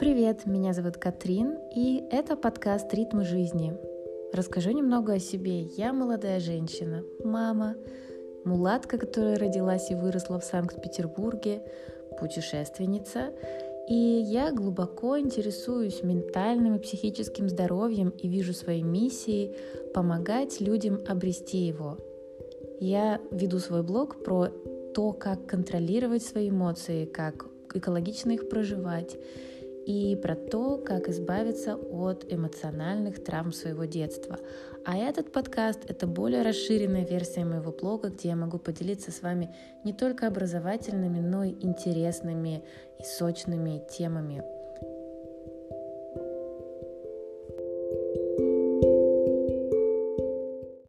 Привет, меня зовут Катрин, и это подкаст «Ритмы жизни». Расскажу немного о себе. Я молодая женщина, мама, мулатка, которая родилась и выросла в Санкт-Петербурге, путешественница, и я глубоко интересуюсь ментальным и психическим здоровьем и вижу своей миссией помогать людям обрести его. Я веду свой блог про то, как контролировать свои эмоции, как экологично их проживать, и про то, как избавиться от эмоциональных травм своего детства. А этот подкаст — это более расширенная версия моего блога, где я могу поделиться с вами не только образовательными, но и интересными и сочными темами.